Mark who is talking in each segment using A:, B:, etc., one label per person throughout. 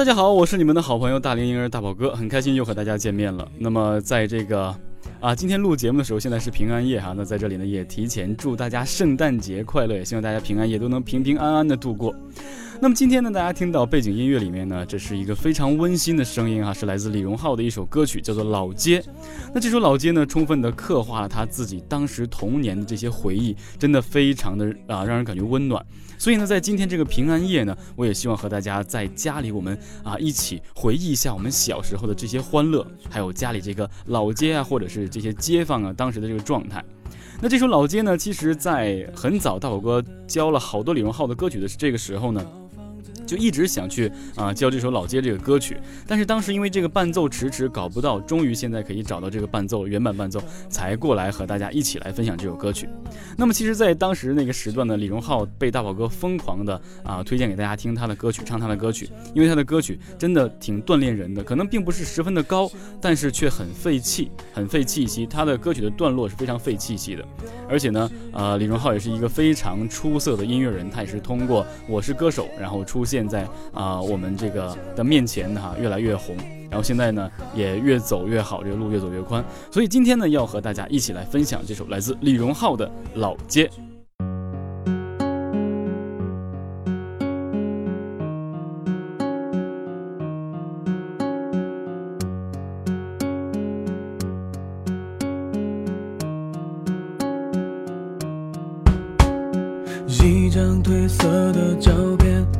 A: 大家好，我是你们的好朋友大龄婴儿大宝哥，很开心又和大家见面了。那么在这个啊，今天录节目的时候，现在是平安夜哈，那在这里呢也提前祝大家圣诞节快乐，也希望大家平安夜都能平平安安的度过。那么今天呢，大家听到背景音乐里面呢，这是一个非常温馨的声音啊，是来自李荣浩的一首歌曲，叫做《老街》。那这首《老街》呢，充分的刻画了他自己当时童年的这些回忆，真的非常的啊，让人感觉温暖。所以呢，在今天这个平安夜呢，我也希望和大家在家里，我们啊一起回忆一下我们小时候的这些欢乐，还有家里这个老街啊，或者是这些街坊啊当时的这个状态。那这首《老街》呢，其实在很早，大宝哥教了好多李荣浩的歌曲的这个时候呢。就一直想去啊教这首老街这个歌曲，但是当时因为这个伴奏迟迟搞不到，终于现在可以找到这个伴奏原版伴奏，才过来和大家一起来分享这首歌曲。那么其实，在当时那个时段呢，李荣浩被大宝哥疯狂的啊推荐给大家听他的歌曲，唱他的歌曲，因为他的歌曲真的挺锻炼人的，可能并不是十分的高，但是却很费气，很费气息。他的歌曲的段落是非常费气息的，而且呢，呃，李荣浩也是一个非常出色的音乐人，他也是通过《我是歌手》然后出现。在啊，我们这个的面前哈，越来越红，然后现在呢，也越走越好，这个路越走越宽。所以今天呢，要和大家一起来分享这首来自李荣浩的《老街》。
B: 一张褪色的照片。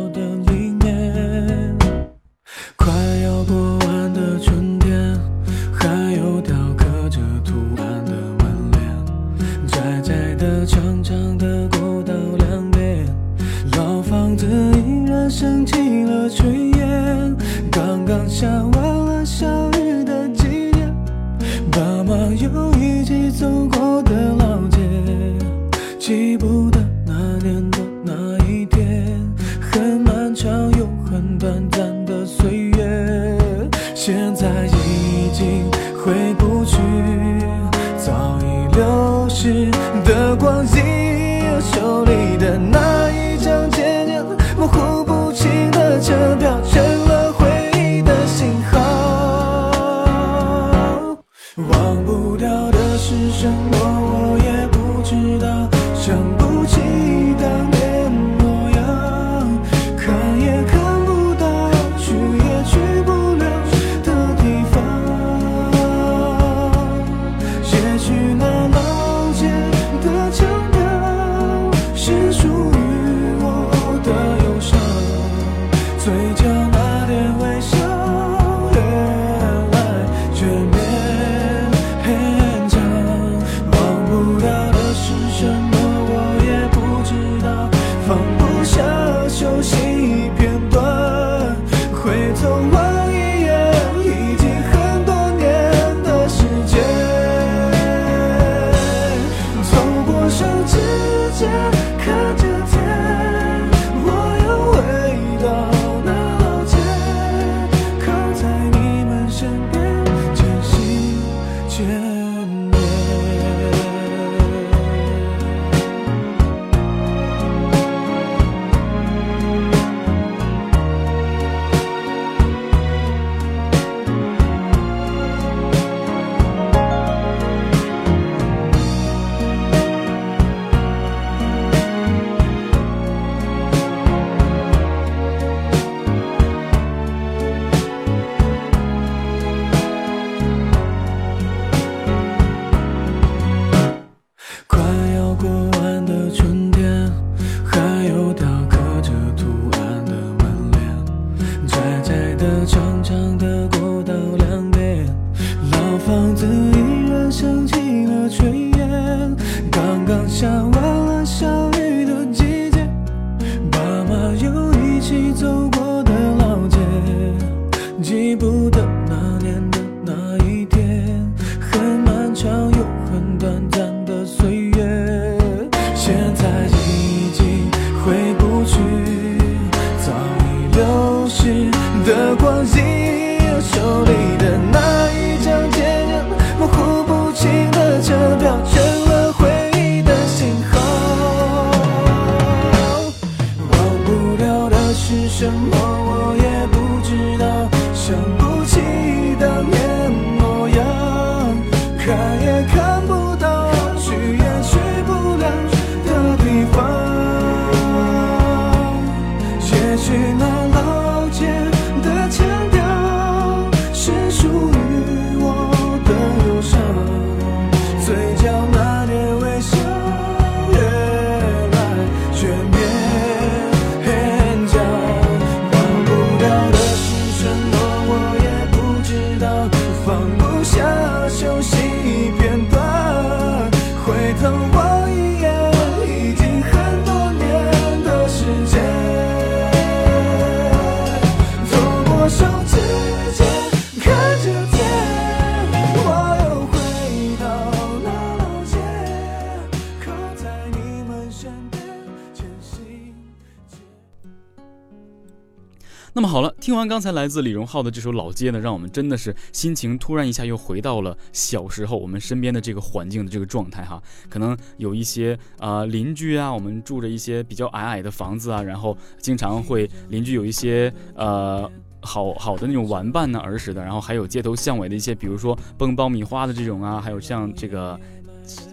B: 完刚
A: 才来自李荣浩的这首《老街》呢，让我们真的是心情突然一下又回到了小时候我们身边的这个环境的这个状态哈。可能有一些啊、呃邻居啊，我们住着一些比较矮矮的房子啊，然后经常会邻居有一些呃。好好的那种玩伴呢，儿时的，然后还有街头巷尾的一些，比如说蹦爆米花的这种啊，还有像这个，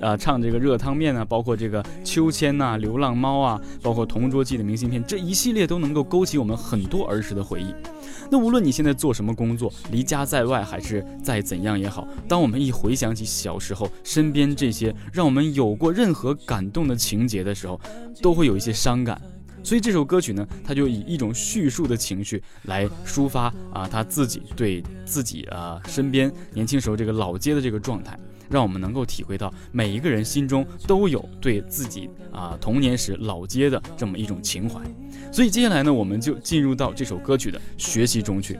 A: 呃，唱这个热汤面啊，包括这个秋千呐、流浪猫啊，包括同桌记的明信片，这一系列都能够勾起我们很多儿时的回忆。那无论你现在做什么工作，离家在外还是再怎样也好，当我们一回想起小时候身边这些让我们有过任何感动的情节的时候，都会有一些伤感。所以这首歌曲呢，它就以一种叙述的情绪来抒发啊他自己对自己啊身边年轻时候这个老街的这个状态，让我们能够体会到每一个人心中都有对自己啊童年时老街的这么一种情怀。所以接下来呢，我们就进入到这首歌曲的学习中去。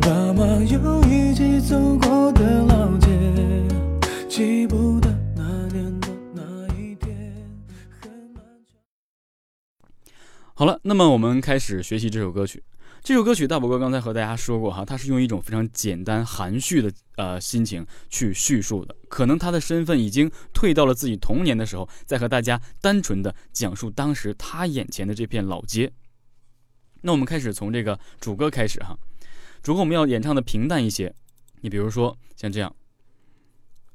B: 爸妈又一起走过的老街，记不得那年的那一天。
A: 好了，那么我们开始学习这首歌曲。这首歌曲大宝哥刚才和大家说过哈，他是用一种非常简单含蓄的呃心情去叙述的。可能他的身份已经退到了自己童年的时候，再和大家单纯的讲述当时他眼前的这片老街。那我们开始从这个主歌开始哈，主歌我们要演唱的平淡一些。你比如说像这样，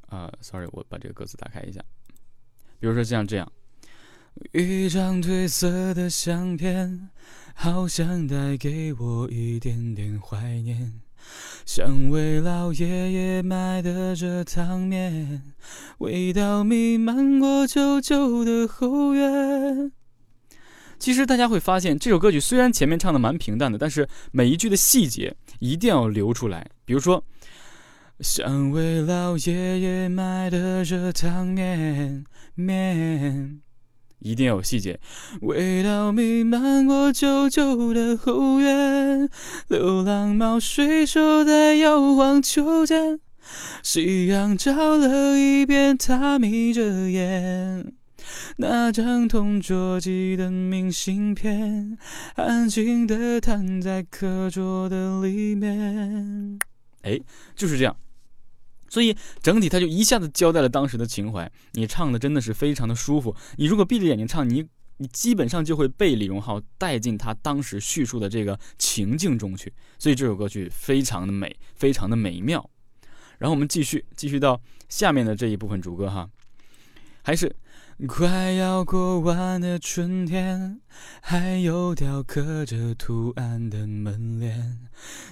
A: 啊、s o r r y 我把这个歌词打开一下。比如说像这样。
B: 一张褪色的相片，好像带给我一点点怀念。像为老爷爷买的热汤面，味道弥漫过旧旧的后院。
A: 其实大家会发现，这首歌曲虽然前面唱的蛮平淡的，但是每一句的细节一定要留出来。比如说，
B: 像为老爷爷买的热汤面面，
A: 一定要有细节。
B: 味道弥漫过旧旧的后院，流浪猫睡熟在摇晃秋千，夕阳照了一遍，它眯着眼。那张同桌寄的明信片，安静地躺在课桌的里面。
A: 哎，就是这样。所以整体他就一下子交代了当时的情怀。你唱的真的是非常的舒服。你如果闭着眼睛唱，你你基本上就会被李荣浩带进他当时叙述的这个情境中去。所以这首歌曲非常的美，非常的美妙。然后我们继续继续到下面的这一部分主歌哈，还是
B: 快要过完的春天，还有雕刻着图案的门帘，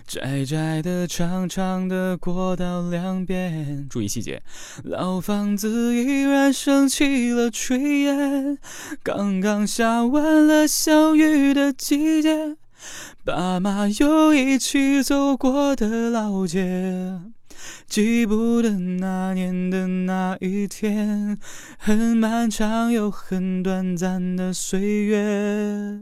B: 窄窄的、长长的过道两边，
A: 注意细节。
B: 老房子依然升起了炊烟，刚刚下完了小雨的季节，爸妈又一起走过的老街。记不得那年的那一天，很漫长又很短暂的岁月。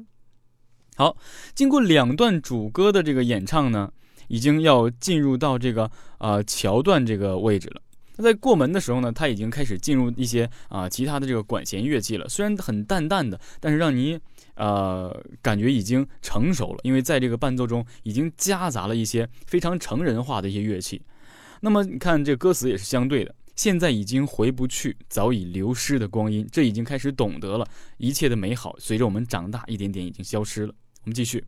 A: 好，经过两段主歌的这个演唱呢，已经要进入到这个呃桥段这个位置了。那在过门的时候呢，他已经开始进入一些啊其他的这个管弦乐器了，虽然很淡淡的，但是让你呃感觉已经成熟了，因为在这个伴奏中已经夹杂了一些非常成人化的一些乐器。那么你看这歌词也是相对的，现在已经回不去早已流失的光阴，这已经开始懂得了一切的美好，随着我们长大一点点已经消失了。我们继续。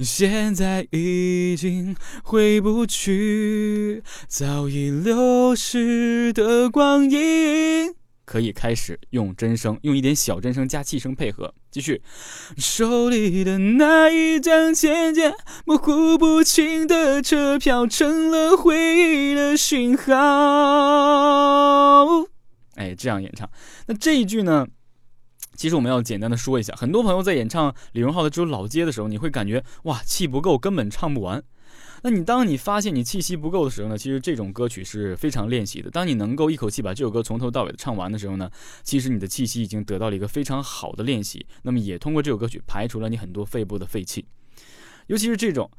A: 现在已经回不去早已流失的光阴，可以开始用真声，用一点小真声加气声配合，继续。手里的那一张渐渐模糊不清的车票，成了回忆的讯号。哎，这样演唱。那这一句呢？其实我们要简单的说一下，很多朋友在演唱李荣浩的这首《老街》的时候，你会感觉哇气不够，根本唱不完。那你当你发现你气息不够的时候呢，其实这种歌曲是非常练习的。当你能够一口气把这首歌从头到尾的唱完的时候呢，其实你的气息已经得到了一个非常好的练习。那么也通过这首歌曲排除了你很多肺部的废气，尤其是这种。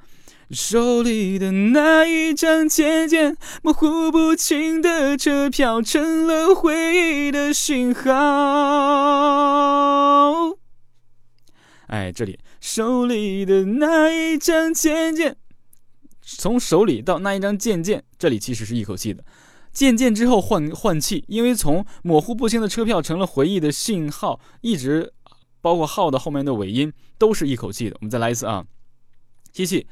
A: 手里的那一张渐渐模糊不清的车票，成了回忆的讯号。哎，这里手里的那一张渐渐，从手里到那一张渐渐，这里其实是一口气的。渐渐之后换换气，因为从模糊不清的车票成了回忆的信号，一直包括号的后面的尾音都是一口气的。我们再来一次啊。吸气，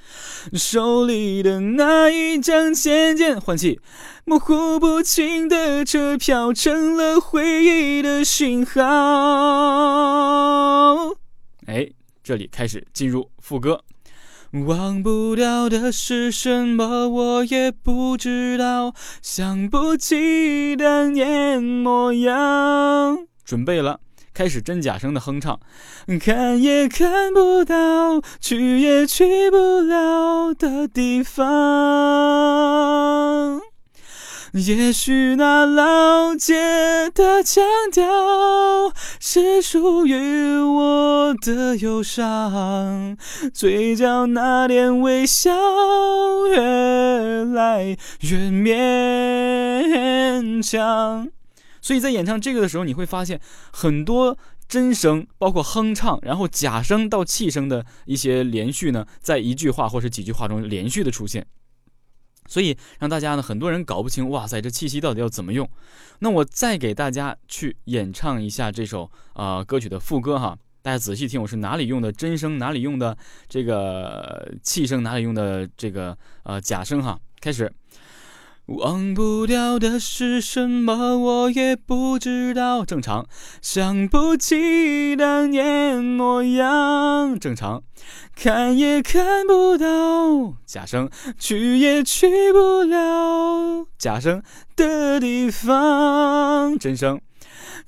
A: 手里的那一张渐渐换气，模糊不清的车票成了回忆的讯号。哎，这里开始进入副歌。忘不掉的是什么，我也不知道，想不起当年模样。准备了。开始真假声的哼唱，看也看不到，去也去不了的地方。也许那老街的腔调是属于我的忧伤，嘴角那点微笑越来越勉强。所以在演唱这个的时候，你会发现很多真声，包括哼唱，然后假声到气声的一些连续呢，在一句话或者几句话中连续的出现，所以让大家呢很多人搞不清，哇塞，这气息到底要怎么用？那我再给大家去演唱一下这首啊歌曲的副歌哈，大家仔细听，我是哪里用的真声，哪里用的这个气声，哪里用的这个呃假声哈，开始。忘不掉的是什么，我也不知道。正常，想不起当年模样。正常，看也看不到。假声，去也去不了。假声的地方。真声。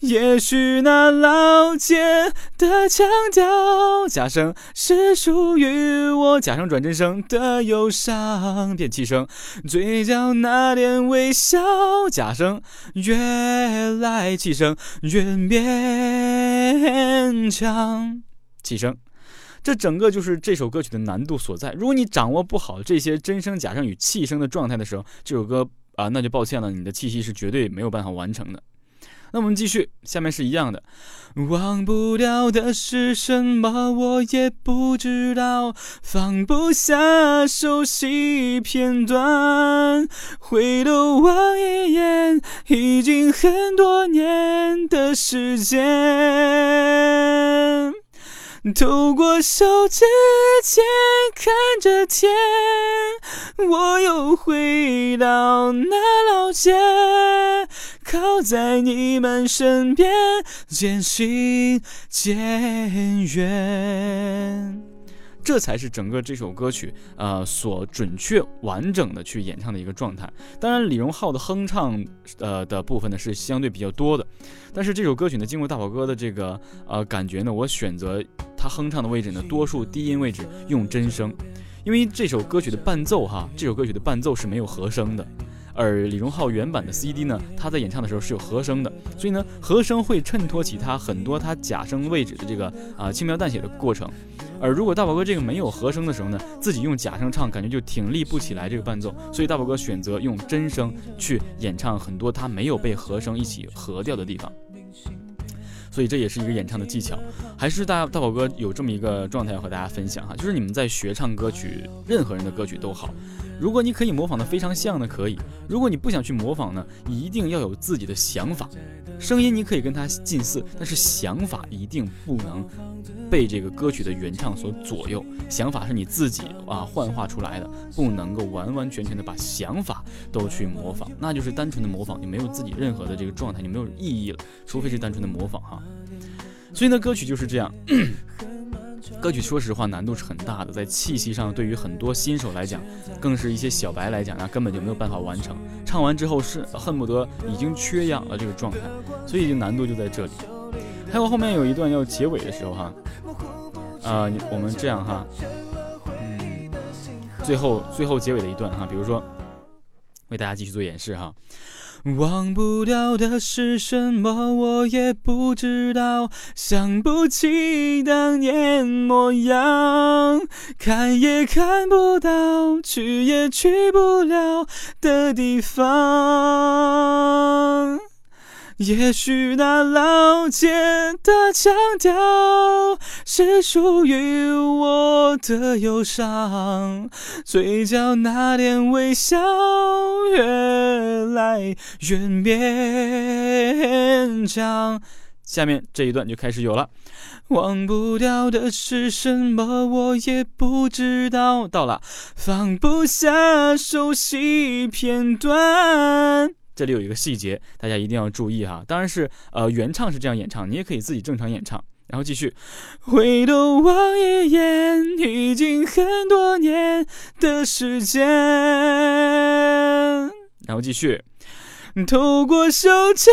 A: 也许那老街的腔调，假声是属于我，假声转真声的忧伤变气声，嘴角那点微笑，假声越来气声越勉强，气声，这整个就是这首歌曲的难度所在。如果你掌握不好这些真声、假声与气声的状态的时候，这首歌啊，那就抱歉了，你的气息是绝对没有办法完成的。那我们继续，下面是一样的。忘不掉的是什么，我也不知道。放不下熟悉片段，回头望一眼，已经很多年的时间。透过手指间看着天，我又回到那老街，靠在你们身边，渐行渐远。这才是整个这首歌曲，呃，所准确完整的去演唱的一个状态。当然，李荣浩的哼唱，呃的部分呢是相对比较多的。但是这首歌曲呢，经过大宝哥的这个呃感觉呢，我选择他哼唱的位置呢，多数低音位置用真声，因为这首歌曲的伴奏哈，这首歌曲的伴奏是没有和声的。而李荣浩原版的 CD 呢，他在演唱的时候是有和声的，所以呢，和声会衬托起他很多他假声位置的这个啊轻描淡写的过程。
C: 而如果大宝哥这个没有和声的时候呢，自己用假声唱，感觉就挺立不起来这个伴奏，所以大宝哥选择用真声去演唱很多他没有被和声一起合掉的地方。所以这也是一个演唱的技巧，还是大大宝哥有这么一个状态要和大家分享哈，就是你们在学唱歌曲，任何人的歌曲都好，如果你可以模仿的非常像的可以，如果你不想去模仿呢，一定要有自己的想法。声音你可以跟它近似，但是想法一定不能被这个歌曲的原唱所左右。想法是你自己啊幻化出来的，不能够完完全全的把想法都去模仿，那就是单纯的模仿，你没有自己任何的这个状态，你没有意义了。除非是单纯的模仿哈。所以呢，歌曲就是这样。歌曲说实话难度是很大的，在气息上，对于很多新手来讲，更是一些小白来讲，那根本就没有办法完成。唱完之后是恨不得已经缺氧了这个状态，所以就难度就在这里。还有后面有一段要结尾的时候哈，啊，我们这样哈，嗯，最后最后结尾的一段哈，比如说为大家继续做演示哈。
A: 忘不掉的是什么，我也不知道。想不起当年模样，看也看不到，去也去不了的地方。也许那老街的腔调是属于我的忧伤，嘴角那点微笑越来越勉强。
C: 下面这一段就开始有了，
A: 忘不掉的是什么，我也不知道。
C: 到了，
A: 放不下熟悉片段。
C: 这里有一个细节，大家一定要注意哈。当然是，呃，原唱是这样演唱，你也可以自己正常演唱。然后继续，
A: 回头望一眼，已经很多年的时间。
C: 然后继续，
A: 透过手指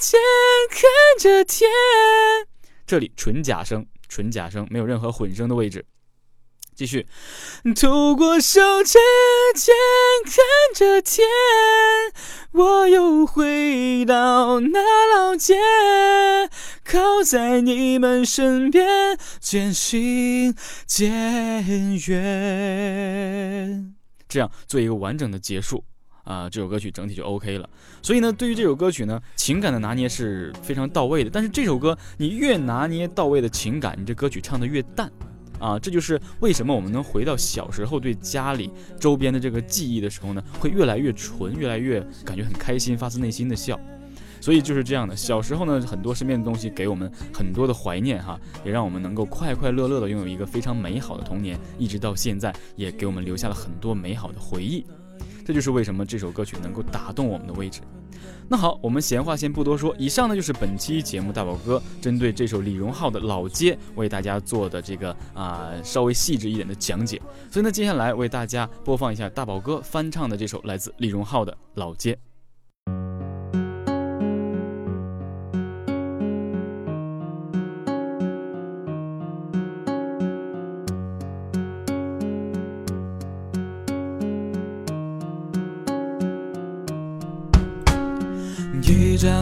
A: 尖看着天。
C: 这里纯假声，纯假声，没有任何混声的位置。继续，
A: 透过手指尖看着天，我又回到那老街，靠在你们身边，渐行渐远。
C: 这样做一个完整的结束啊，这首歌曲整体就 OK 了。所以呢，对于这首歌曲呢，情感的拿捏是非常到位的。但是这首歌你越拿捏到位的情感，你这歌曲唱的越淡。啊，这就是为什么我们能回到小时候对家里周边的这个记忆的时候呢，会越来越纯，越来越感觉很开心，发自内心的笑。所以就是这样的，小时候呢，很多身边的东西给我们很多的怀念哈，也让我们能够快快乐乐的拥有一个非常美好的童年，一直到现在也给我们留下了很多美好的回忆。这就是为什么这首歌曲能够打动我们的位置。那好，我们闲话先不多说，以上呢就是本期节目大宝哥针对这首李荣浩的老街为大家做的这个啊稍微细致一点的讲解。所以呢，接下来为大家播放一下大宝哥翻唱的这首来自李荣浩的老街。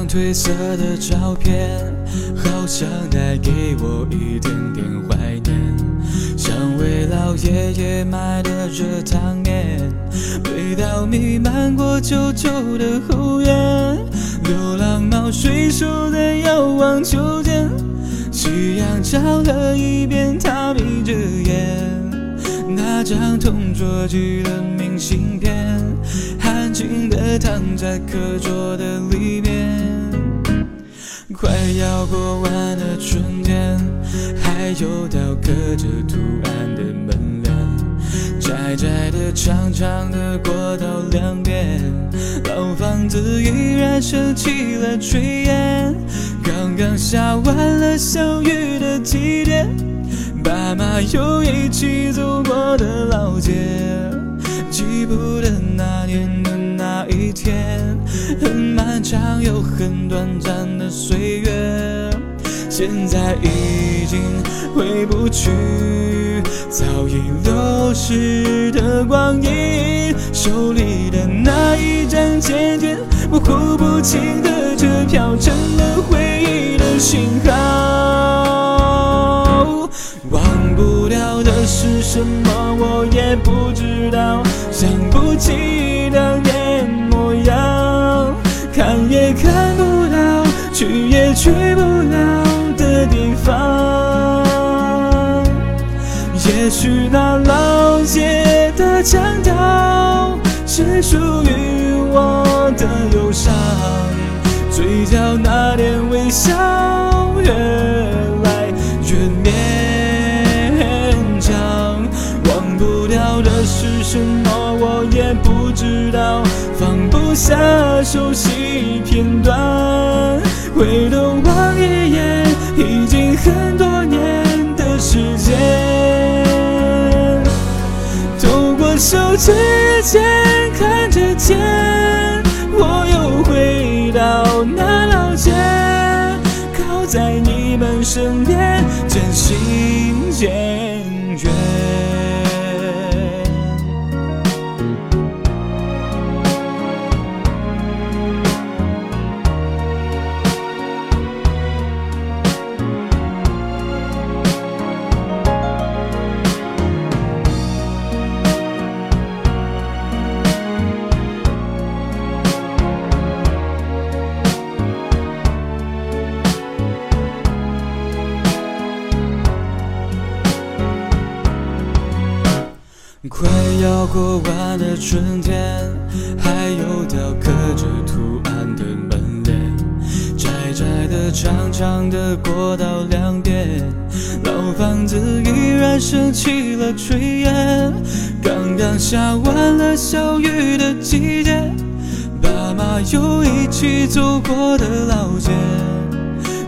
A: 褪色的照片，好像带给我一点点怀念。像位老爷爷卖的热汤面，味道弥漫过旧旧的后院。流浪猫睡熟的遥望秋千，夕阳照了一遍，他眯着眼。那张同桌寄的明信片，安静的躺在课桌的里面。快要过完的春天，还有道刻着图案的门帘，窄窄的、长长的过道两边，老房子依然升起了炊烟。刚刚下完了小雨的季节，爸妈又一起走过的老街，记不得那年的那一天，很长又很短暂的岁月，现在已经回不去，早已流逝的光阴，手里的那一张渐渐模糊不清的车票，成了回忆的信号，忘不掉。的是什么，我也不知道，想不起当年去不了的地方。也许那老街的巷道是属于我的忧伤，嘴角那点微笑越来越绵长。忘不掉的是什么，我也不知道，放不下熟悉片段，你过完的春天，还有雕刻着图案的门帘，窄窄的、长长的过道两边，老房子依然升起了炊烟。刚刚下完了小雨的季节，爸妈又一起走过的老街，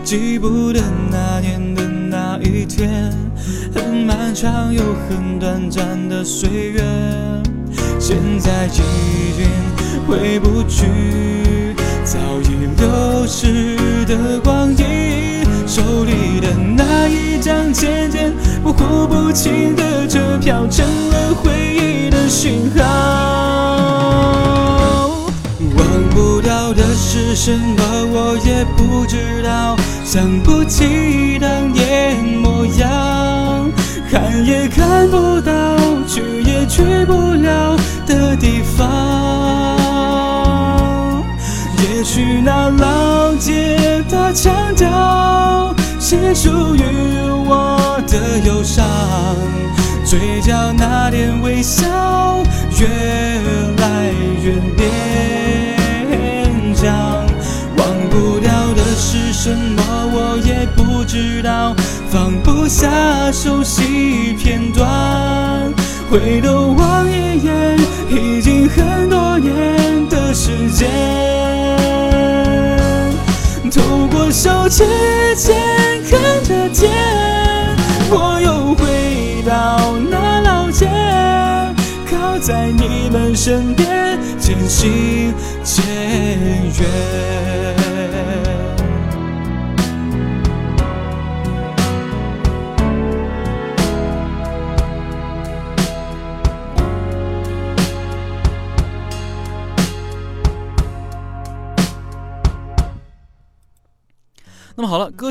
A: 记不得那年的那一天。很漫长又很短暂的岁月，现在已经回不去早已流逝的光阴。手里的那一张渐渐模糊不清的车票，成了回忆的讯号。忘不掉的是什么，我也不知道，想不起当年模样，看也看不到，去也去不了的地方。也许那老街的墙角是属于我的忧伤，嘴角那点微笑越来越勉强。忘不掉的是什么，我也不知道，放不下熟悉。回头望一眼，已经很多年的时间。透过手指间看着天，我又回到那老街，靠在你们身边，渐行渐远。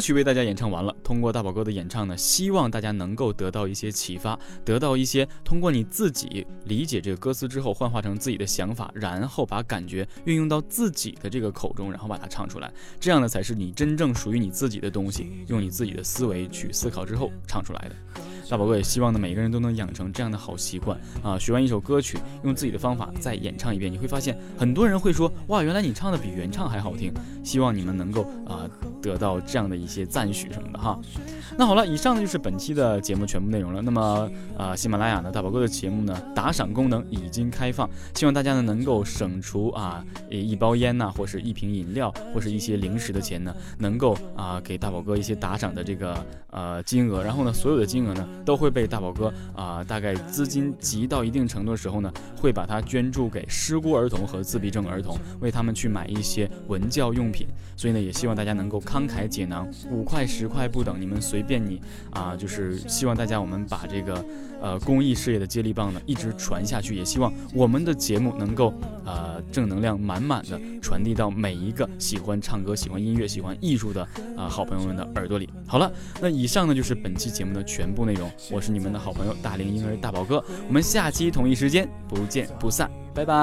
D: 歌曲为大家演唱完了。通过大宝哥的演唱呢，希望大家能够得到一些启发，得到一些通过你自己理解这个歌词之后，幻化成自己的想法，然后把感觉运用到自己的这个口中，然后把它唱出来。这样呢，才是你真正属于你自己的东西，用你自己的思维去思考之后唱出来的。大宝哥也希望呢，每个人都能养成这样的好习惯啊！学完一首歌曲，用自己的方法再演唱一遍，你会发现很多人会说，哇，原来你唱的比原唱还好听。希望你们能够啊得到这样的一些赞许什么的哈。那好了，以上呢就是本期的节目全部内容了。那么啊，喜马拉雅呢，大宝哥的节目呢，打赏功能已经开放，希望大家呢能够省除啊一包烟呐，或是一瓶饮料，或是一些零食的钱呢，能够啊给大宝哥一些打赏的这个呃金额，然后呢，所有的金额呢。都会被大宝哥啊，大概资金集到一定程度的时候呢，会把它捐助给失孤儿童和自闭症儿童，为他们去买一些文教用品。所以呢，也希望大家能够慷慨解囊，五块十块不等，你们随便你啊，就是希望大家我们把这个呃公益事业的接力棒呢一直传下去，也希望我们的节目能够呃正能量满满的传递到每一个喜欢唱歌、喜欢音乐、喜欢艺术的啊好朋友们的耳朵里。好了，那以上呢就是本期节目的全部内容。
E: 我是你们的好朋友大龄婴儿大宝哥，我们下期同一时间不见不散，拜拜。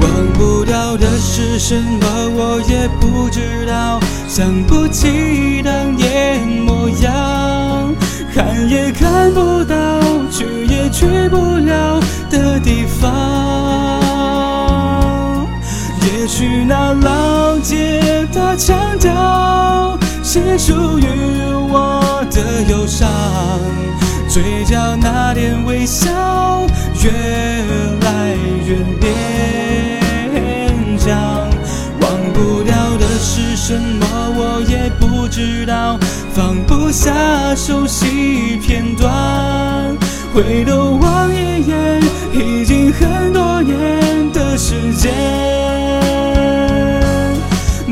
A: 忘不掉的是什么，我也不知道，想不起当年模样，看也看不到，去也去不了的地方。也许那老街的腔调是属于我的忧伤，嘴角那点微笑越来越勉强。忘不掉的是什么，我也不知道，放不下熟悉片段，回头望一眼，已经很多年的时间。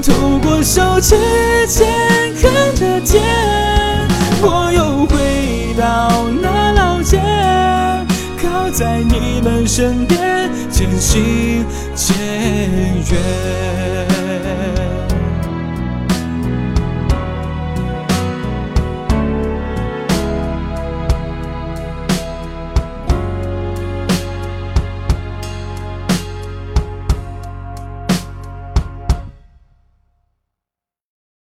A: 透过手指间身边，渐行渐远。